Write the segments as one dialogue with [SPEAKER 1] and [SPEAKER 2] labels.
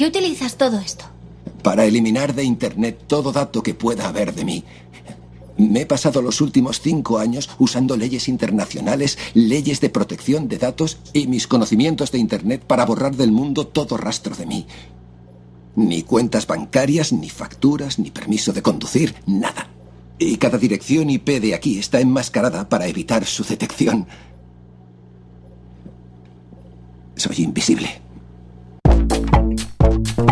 [SPEAKER 1] qué utilizas todo esto?
[SPEAKER 2] Para eliminar de Internet todo dato que pueda haber de mí.
[SPEAKER 3] Me he pasado los últimos cinco años usando leyes internacionales, leyes de protección de datos y mis conocimientos de Internet para borrar del mundo todo rastro de mí. Ni cuentas bancarias, ni facturas, ni permiso de conducir, nada. Y cada dirección IP de aquí está enmascarada para evitar su detección. Soy invisible.
[SPEAKER 4] Thank you.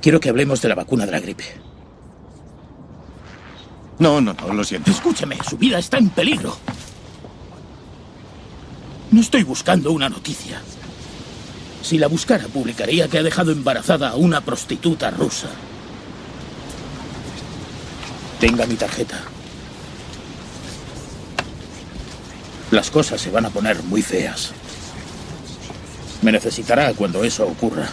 [SPEAKER 5] Quiero que hablemos de la vacuna de la gripe. No, no, no, lo siento. Escúchame, su vida está en peligro. No estoy buscando una noticia. Si la buscara, publicaría que ha dejado embarazada a una prostituta rusa. Tenga mi tarjeta. Las cosas se van a poner muy feas. Me necesitará cuando eso ocurra.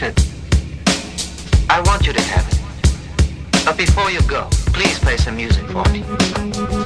[SPEAKER 6] Houston, I want you to have it. But before you go, please play some music for me.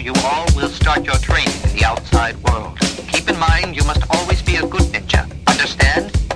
[SPEAKER 6] you all will start your training in the outside world. Keep in mind you must always be a good ninja. Understand?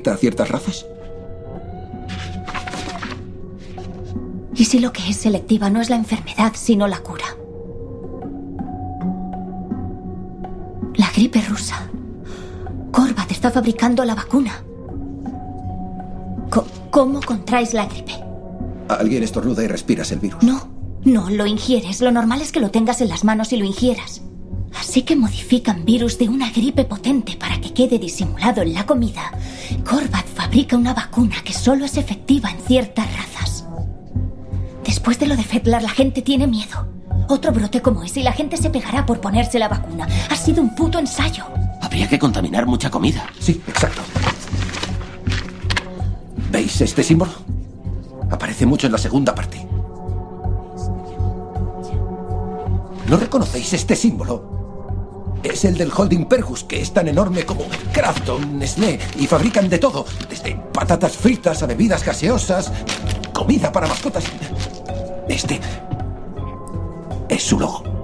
[SPEAKER 2] Afecta a ciertas razas?
[SPEAKER 1] ¿Y si lo que es selectiva no es la enfermedad, sino la cura? La gripe rusa. Korvat está fabricando la vacuna. ¿Cómo contraes la gripe?
[SPEAKER 2] Alguien estornuda y respiras el virus.
[SPEAKER 1] No, no, lo ingieres. Lo normal es que lo tengas en las manos y lo ingieras. Así que modifican virus de una gripe potente para que quede disimulado en la comida. Fabrica una vacuna que solo es efectiva en ciertas razas. Después de lo de Fetlar, la gente tiene miedo. Otro brote como ese y la gente se pegará por ponerse la vacuna. Ha sido un puto ensayo.
[SPEAKER 7] Habría que contaminar mucha comida.
[SPEAKER 2] Sí, exacto. ¿Veis este símbolo? Aparece mucho en la segunda parte. ¿No reconocéis este símbolo? Es el del holding Pergus, que es tan enorme como Krafton, Nestlé, y fabrican de todo, desde patatas fritas a bebidas gaseosas, comida para mascotas. Este es su logo.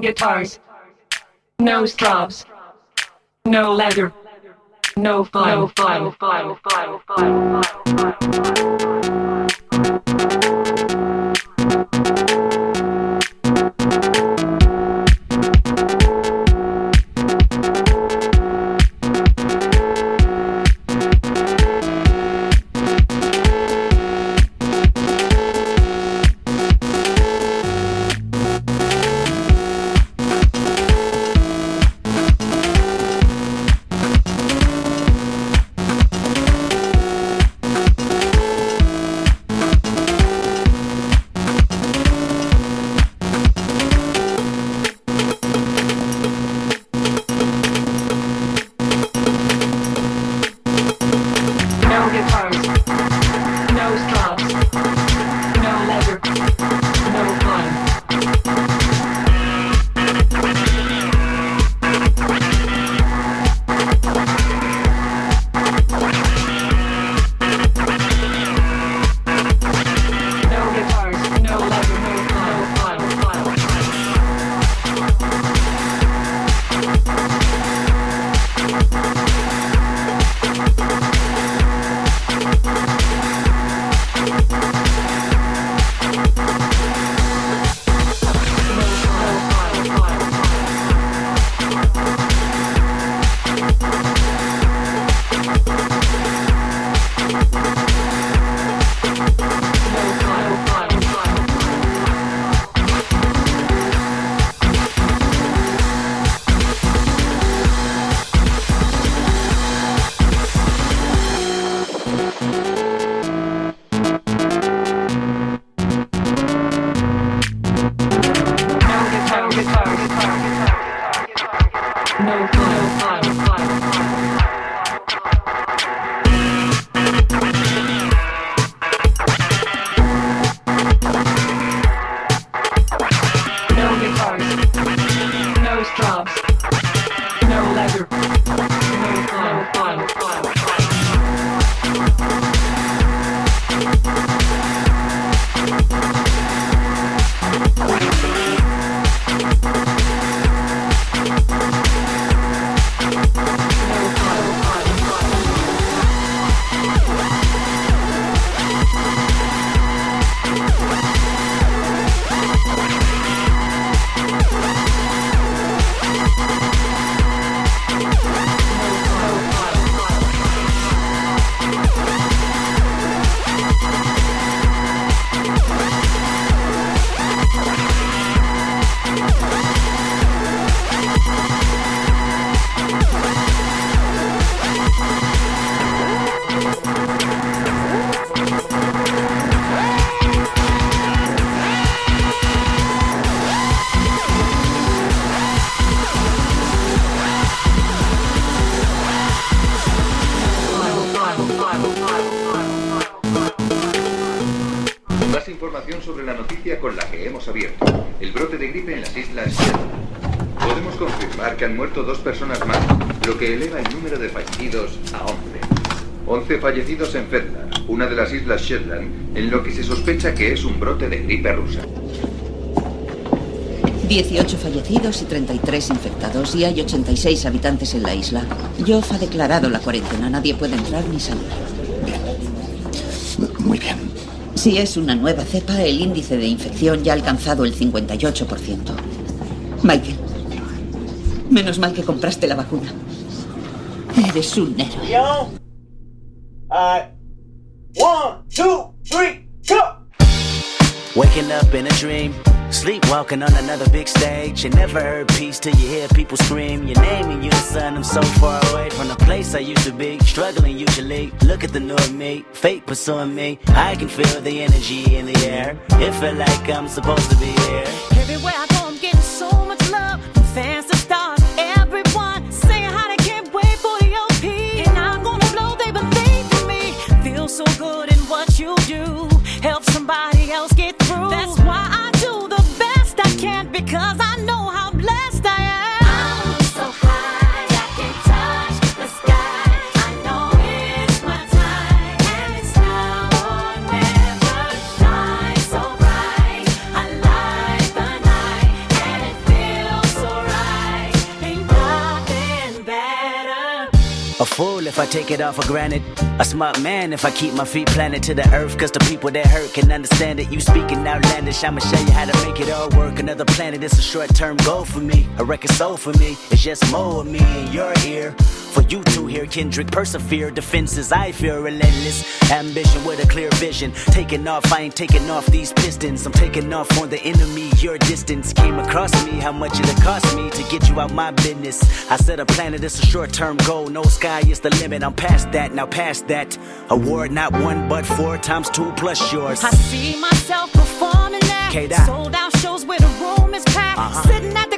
[SPEAKER 8] Guitars. No straws. No leather. No fun. No fun. No fun. No
[SPEAKER 9] fallecidos a 11. 11 fallecidos en Fetland, una de las islas Shetland, en lo que se sospecha que es un brote de gripe rusa.
[SPEAKER 10] 18 fallecidos y 33 infectados y hay 86 habitantes en la isla. Joff ha declarado la cuarentena. Nadie puede entrar ni salir.
[SPEAKER 2] Muy bien.
[SPEAKER 10] Si es una nueva cepa, el índice de infección ya ha alcanzado el 58%. Michael, menos mal que compraste la vacuna. Eres un héroe.
[SPEAKER 11] Yo. Uh, one, two, three, go.
[SPEAKER 12] Waking up in a dream, sleepwalking on another big stage. You never heard peace till you hear people scream your name in unison. I'm so far away from the place I used to be, struggling usually. Look at the new me, fate pursuing me. I can feel the energy in the air. It felt like I'm supposed to be here.
[SPEAKER 13] Everywhere so good in what you do. Help somebody else get through. That's why I do the best I can because I
[SPEAKER 12] take it all for granted. A smart man if I keep my feet planted to the earth, cause the people that hurt can understand it. You speaking outlandish, I'ma show you how to make it all work. Another planet, it's a short term goal for me. A record soul for me, it's just more of me in your ear. For you to hear Kendrick persevere, defenses I feel relentless. Ambition with a clear vision. Taking off, I ain't taking off these pistons. I'm taking off on the enemy. Your distance came across me. How much it cost me to get you out my business? I said a planet is a short term goal. No sky is the limit. I'm past that, now past that. Award not one but four times two plus yours.
[SPEAKER 13] I see myself performing
[SPEAKER 12] that.
[SPEAKER 13] Sold out shows where the room is packed.
[SPEAKER 12] Uh-huh.
[SPEAKER 13] Sitting at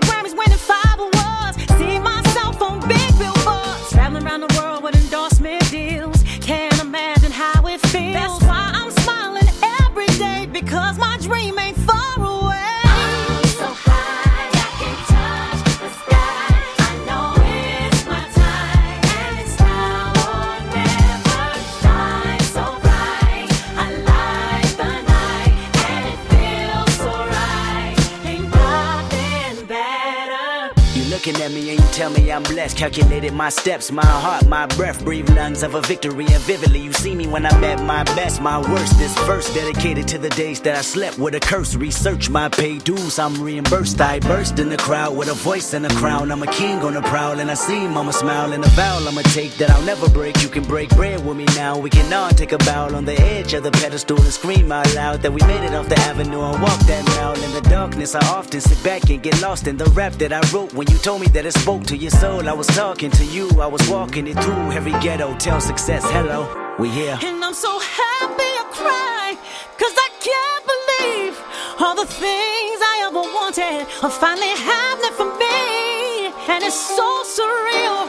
[SPEAKER 12] tell me I'm blessed. Calculated my steps, my heart, my breath. Breathe lungs of a victory and vividly you see me when I'm at my best, my worst. This verse dedicated to the days that I slept with a curse. Research my pay dues, I'm reimbursed. I burst in the crowd with a voice and a crown. I'm a king on the prowl and I seem I'm a smile and a vow I'ma take that I'll never break. You can break bread with me now. We can all take a bow on the edge of the pedestal and scream out loud that we made it off the avenue and walk that mile in the darkness. I often sit back and get lost in the rap that I wrote when you told me that it spoke to your soul. I was talking to you, I was walking it through every ghetto. Tell success, hello, we here.
[SPEAKER 13] And I'm so happy I cry, cause I can't believe all the things I ever wanted are finally happening for me. And it's so surreal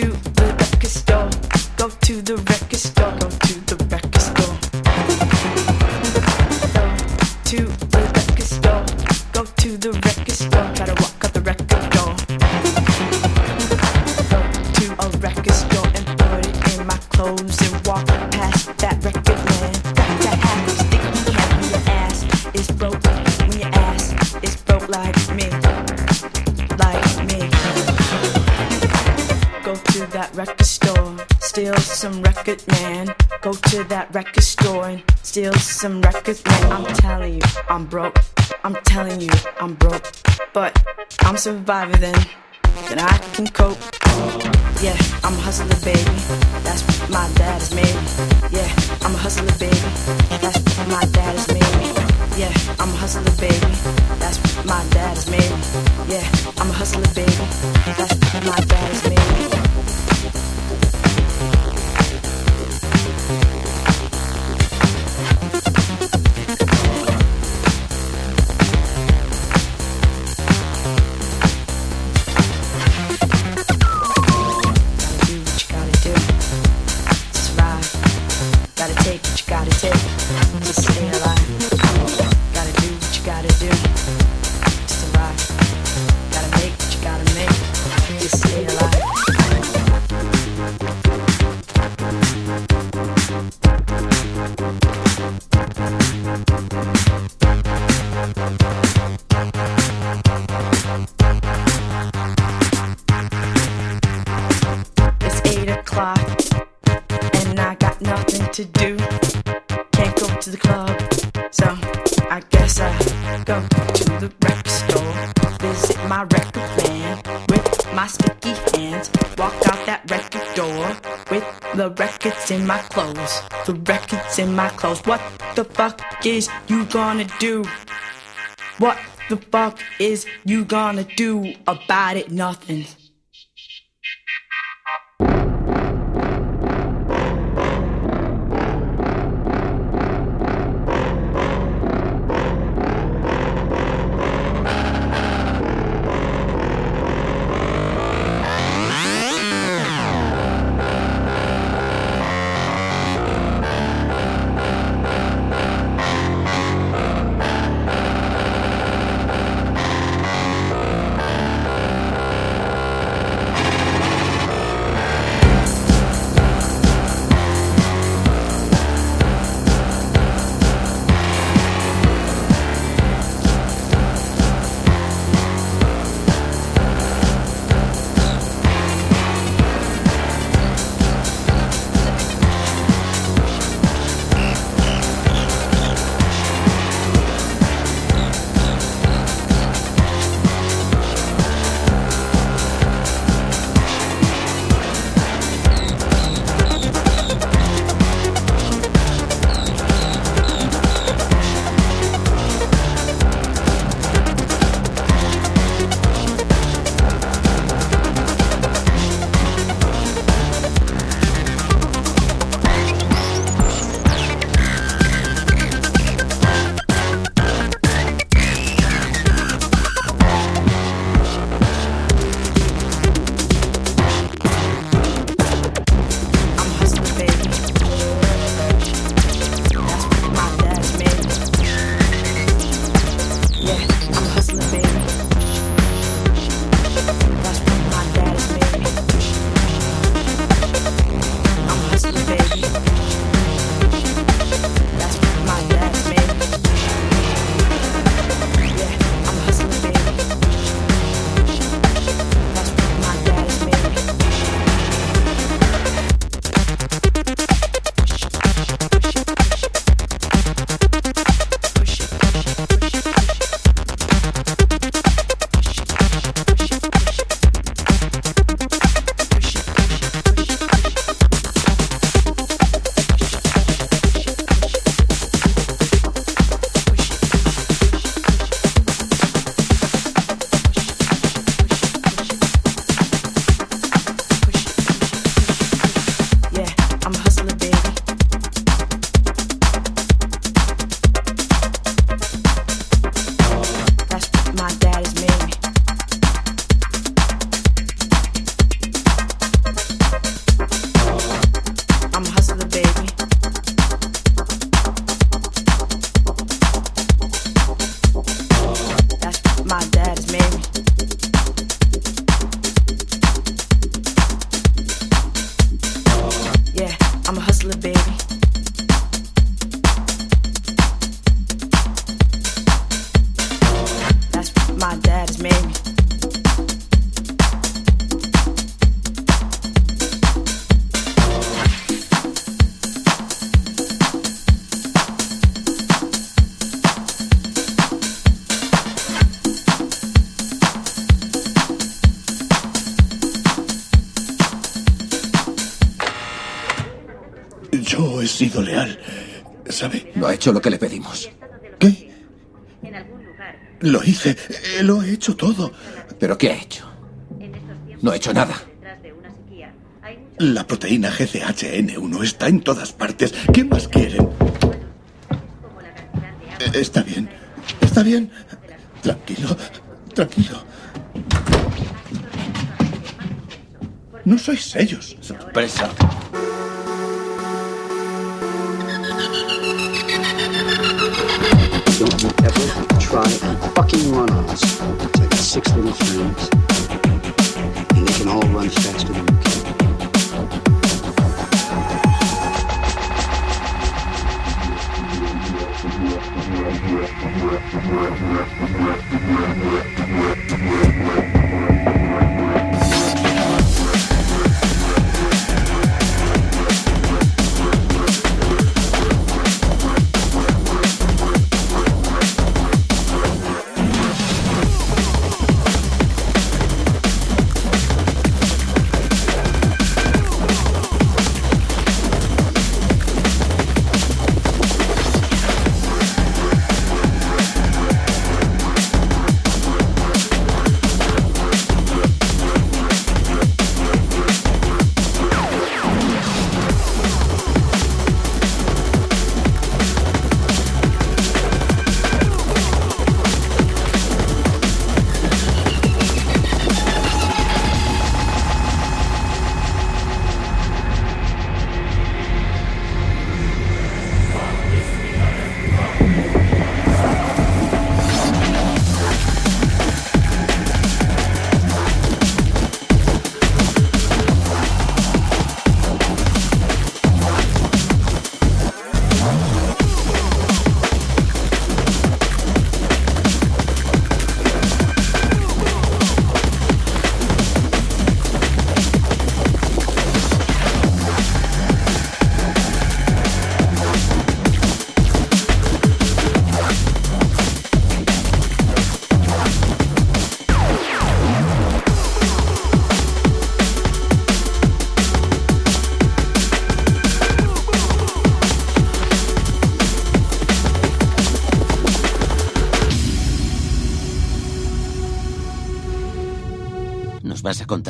[SPEAKER 14] to the record store. Go to the record store. survivor then. to do. Can't go to the club, so I guess I go to the record store. Visit my record man with my sticky hands. Walk out that record door with the records in my clothes. The records in my clothes. What the fuck is you gonna do? What the fuck is you gonna do about it? Nothing.
[SPEAKER 15] Sido leal. ¿Sabe?
[SPEAKER 2] No ha hecho lo que le pedimos.
[SPEAKER 15] ¿Qué? Lo hice. eh, Lo he hecho todo.
[SPEAKER 2] ¿Pero qué ha hecho? No ha hecho nada.
[SPEAKER 15] La proteína GCHN1 está en todas partes. ¿Qué más quieren? Eh, Está bien. Está bien. Tranquilo. Tranquilo. No sois ellos.
[SPEAKER 7] Sorpresa.
[SPEAKER 16] Don't you ever try and fucking run on us. It's like six little frames. And they can all run faster than you can.
[SPEAKER 7] ¿Nos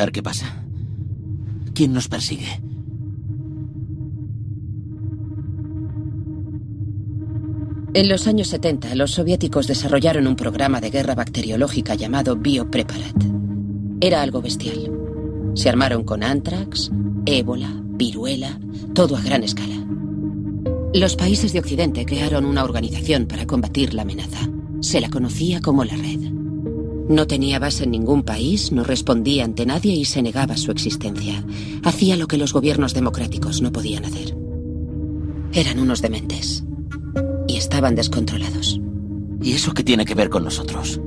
[SPEAKER 7] qué pasa? ¿Quién nos persigue?
[SPEAKER 17] En los años 70, los soviéticos desarrollaron un programa de guerra bacteriológica llamado BioPreparat. Era algo bestial. Se armaron con antrax, ébola, viruela, todo a gran escala. Los países de Occidente crearon una organización para combatir la amenaza. Se la conocía como la Red. No tenía base en ningún país, no respondía ante nadie y se negaba su existencia. Hacía lo que los gobiernos democráticos no podían hacer. Eran unos dementes. Y estaban descontrolados.
[SPEAKER 7] ¿Y eso qué tiene que ver con nosotros?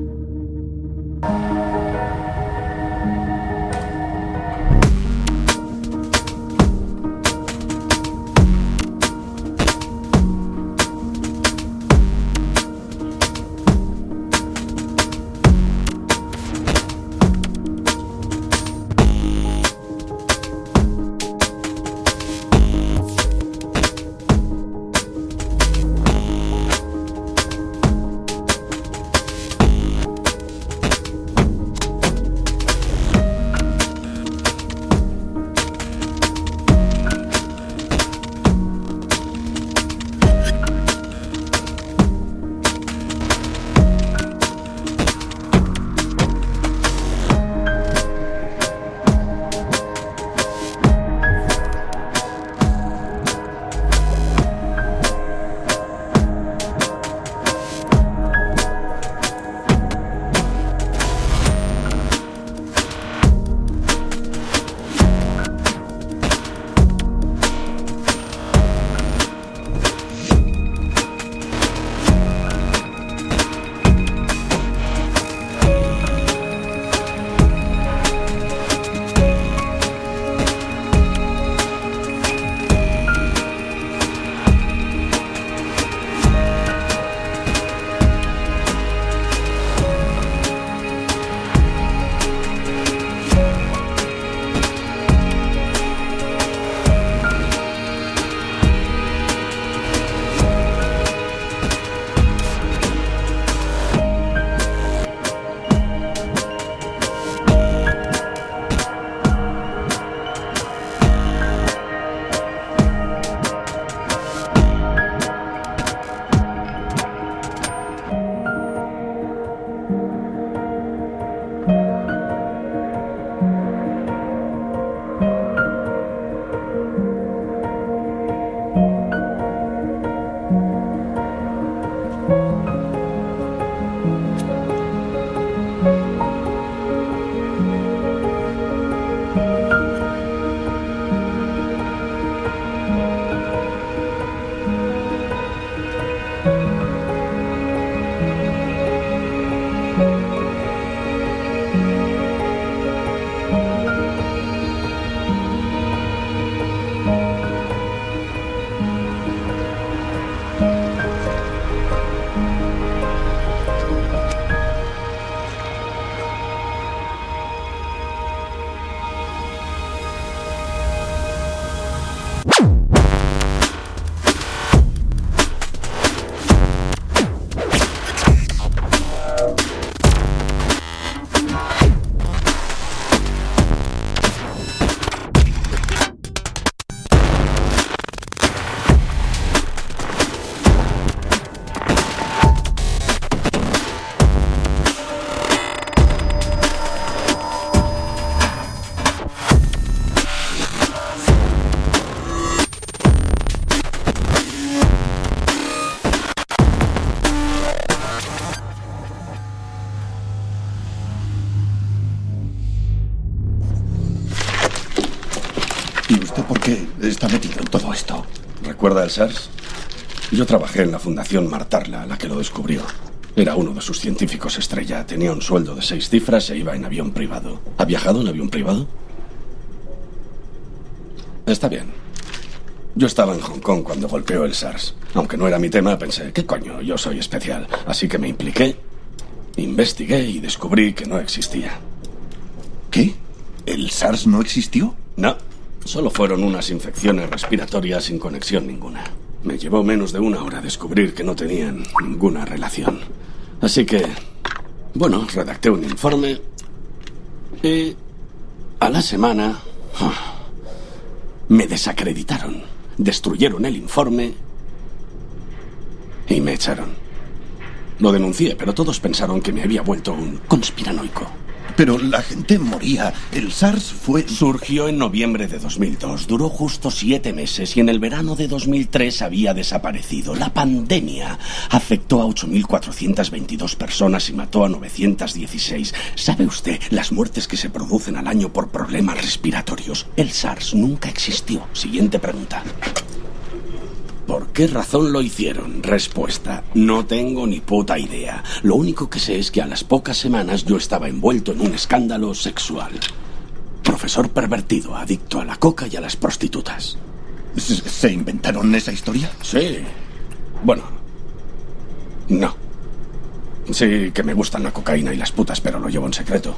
[SPEAKER 18] ¿Recuerda el SARS? Yo trabajé en la Fundación Martarla, la que lo descubrió. Era uno de sus científicos estrella. Tenía un sueldo de seis cifras e iba en avión privado. ¿Ha viajado en avión privado? Está bien. Yo estaba en Hong Kong cuando golpeó el SARS. Aunque no era mi tema, pensé, ¿qué coño? Yo soy especial. Así que me impliqué, investigué y descubrí que no existía.
[SPEAKER 15] ¿Qué? ¿El SARS no existió?
[SPEAKER 18] No. Solo fueron unas infecciones respiratorias sin conexión ninguna. Me llevó menos de una hora descubrir que no tenían ninguna relación. Así que, bueno, redacté un informe y a la semana ah, me desacreditaron, destruyeron el informe y me echaron. Lo denuncié, pero todos pensaron que me había vuelto un conspiranoico.
[SPEAKER 15] Pero la gente moría. El SARS fue...
[SPEAKER 18] Surgió en noviembre de 2002, duró justo siete meses y en el verano de 2003 había desaparecido. La pandemia afectó a 8.422 personas y mató a 916. ¿Sabe usted las muertes que se producen al año por problemas respiratorios? El SARS nunca existió. Siguiente pregunta. ¿Por qué razón lo hicieron? Respuesta. No tengo ni puta idea. Lo único que sé es que a las pocas semanas yo estaba envuelto en un escándalo sexual. Profesor pervertido, adicto a la coca y a las prostitutas.
[SPEAKER 15] ¿Se inventaron esa historia?
[SPEAKER 18] Sí. Bueno. No. Sí que me gustan la cocaína y las putas, pero lo llevo en secreto.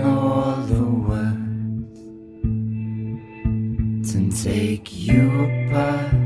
[SPEAKER 19] all the words to take you apart.